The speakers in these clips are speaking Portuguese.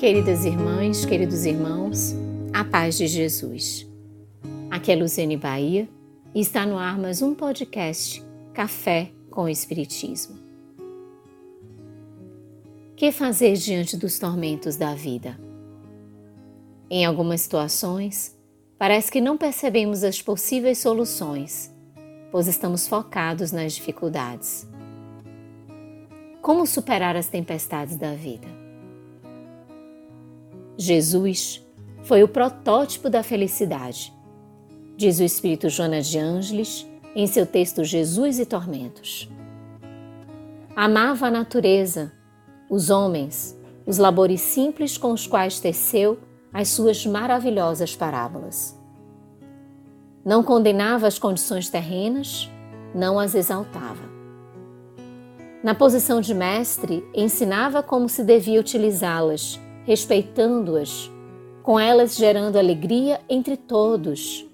Queridas irmãs, queridos irmãos, a paz de Jesus. Aqui é Luciane Bahia e está no ar mais um podcast Café com o Espiritismo. Que fazer diante dos tormentos da vida? Em algumas situações, parece que não percebemos as possíveis soluções, pois estamos focados nas dificuldades. Como superar as tempestades da vida? Jesus foi o protótipo da felicidade, diz o espírito Jonas de Ângeles em seu texto Jesus e Tormentos. Amava a natureza, os homens, os labores simples com os quais teceu as suas maravilhosas parábolas. Não condenava as condições terrenas, não as exaltava. Na posição de mestre, ensinava como se devia utilizá-las respeitando-as, com elas gerando alegria entre todos,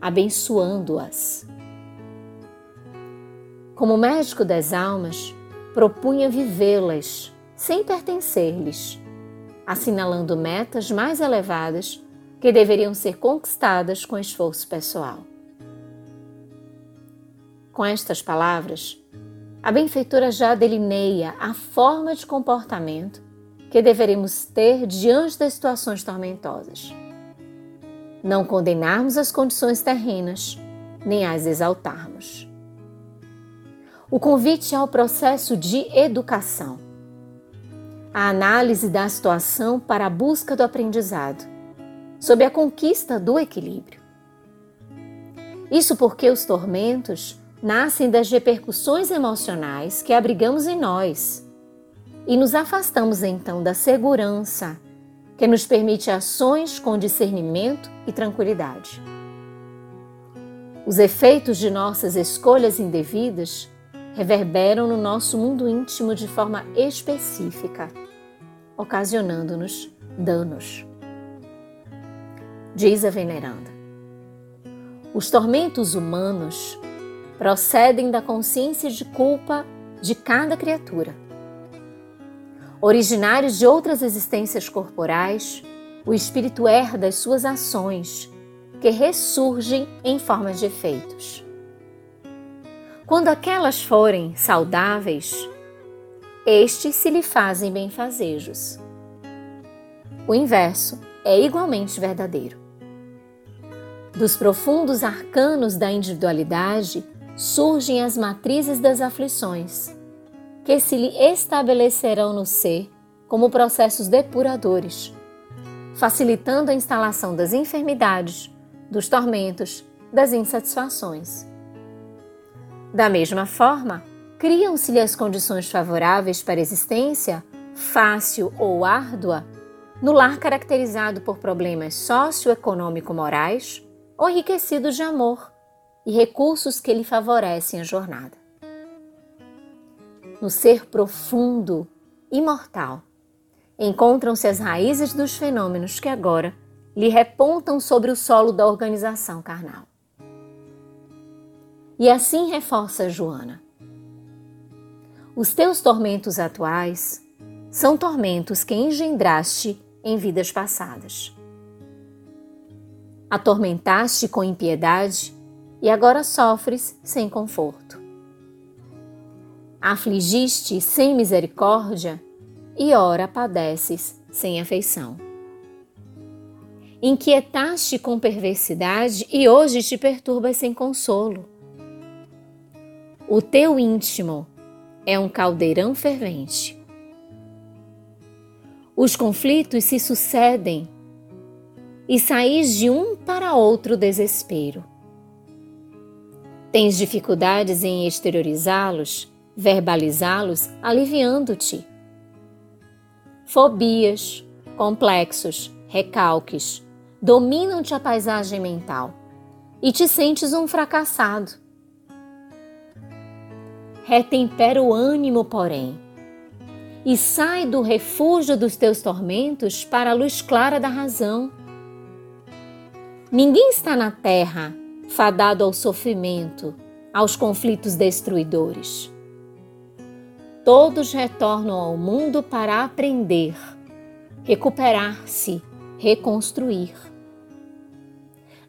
abençoando-as. Como médico das almas, propunha vivê-las sem pertencer-lhes, assinalando metas mais elevadas que deveriam ser conquistadas com esforço pessoal. Com estas palavras, a benfeitora já delineia a forma de comportamento que deveremos ter diante das situações tormentosas. Não condenarmos as condições terrenas, nem as exaltarmos. O convite ao processo de educação. A análise da situação para a busca do aprendizado, sob a conquista do equilíbrio. Isso porque os tormentos nascem das repercussões emocionais que abrigamos em nós e nos afastamos então da segurança que nos permite ações com discernimento e tranquilidade. Os efeitos de nossas escolhas indevidas reverberam no nosso mundo íntimo de forma específica, ocasionando-nos danos. Diz a veneranda: Os tormentos humanos procedem da consciência de culpa de cada criatura Originários de outras existências corporais, o espírito herda as suas ações, que ressurgem em formas de efeitos. Quando aquelas forem saudáveis, estes se lhe fazem benfazejos. O inverso é igualmente verdadeiro. Dos profundos arcanos da individualidade surgem as matrizes das aflições que se lhe estabelecerão no ser como processos depuradores, facilitando a instalação das enfermidades, dos tormentos, das insatisfações. Da mesma forma, criam-se-lhe as condições favoráveis para a existência, fácil ou árdua, no lar caracterizado por problemas socioeconômico-morais ou enriquecidos de amor e recursos que lhe favorecem a jornada no ser profundo, imortal, encontram-se as raízes dos fenômenos que agora lhe repontam sobre o solo da organização carnal. E assim reforça Joana. Os teus tormentos atuais são tormentos que engendraste em vidas passadas. Atormentaste com impiedade e agora sofres sem conforto afligiste sem misericórdia e ora padeces sem afeição. Inquietaste com perversidade e hoje te perturbas sem consolo. O teu íntimo é um caldeirão fervente. Os conflitos se sucedem e saís de um para outro desespero. Tens dificuldades em exteriorizá-los verbalizá-los aliviando-te. Fobias, complexos, recalques dominam-te a paisagem mental e te sentes um fracassado. Retempera o ânimo, porém, e sai do refúgio dos teus tormentos para a luz clara da razão. Ninguém está na terra fadado ao sofrimento, aos conflitos destruidores. Todos retornam ao mundo para aprender, recuperar-se, reconstruir.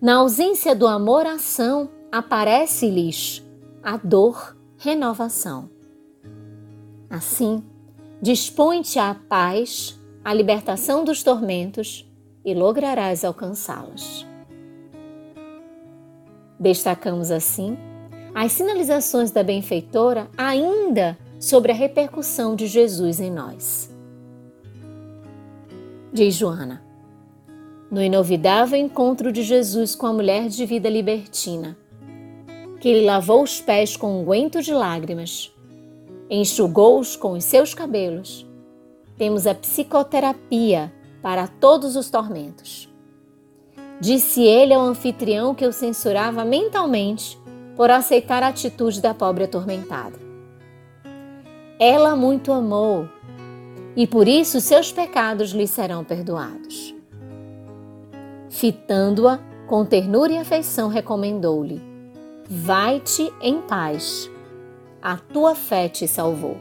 Na ausência do amor-ação, aparece-lhes a dor, renovação. Assim, dispõe-te à paz, à libertação dos tormentos e lograrás alcançá-las. Destacamos assim as sinalizações da benfeitora ainda sobre a repercussão de Jesus em nós. Diz Joana: No inovidável encontro de Jesus com a mulher de vida libertina, que lhe lavou os pés com um de lágrimas, enxugou-os com os seus cabelos, temos a psicoterapia para todos os tormentos. Disse ele ao anfitrião que o censurava mentalmente por aceitar a atitude da pobre atormentada. Ela muito amou e por isso seus pecados lhe serão perdoados. Fitando-a com ternura e afeição, recomendou-lhe: Vai-te em paz, a tua fé te salvou.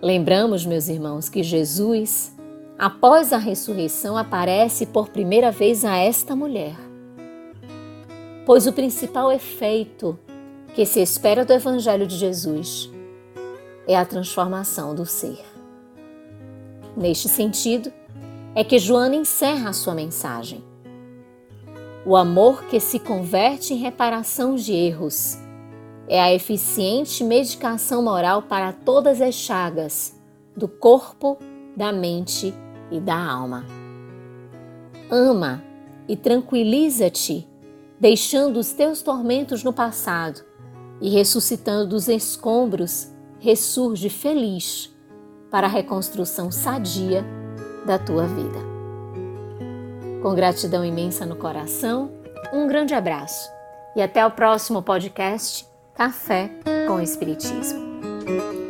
Lembramos, meus irmãos, que Jesus, após a ressurreição, aparece por primeira vez a esta mulher. Pois o principal efeito que se espera do Evangelho de Jesus é a transformação do ser. Neste sentido, é que Joana encerra a sua mensagem. O amor que se converte em reparação de erros é a eficiente medicação moral para todas as chagas do corpo, da mente e da alma. Ama e tranquiliza-te, deixando os teus tormentos no passado e ressuscitando dos escombros, ressurge feliz para a reconstrução sadia da tua vida. Com gratidão imensa no coração, um grande abraço e até o próximo podcast Café com Espiritismo.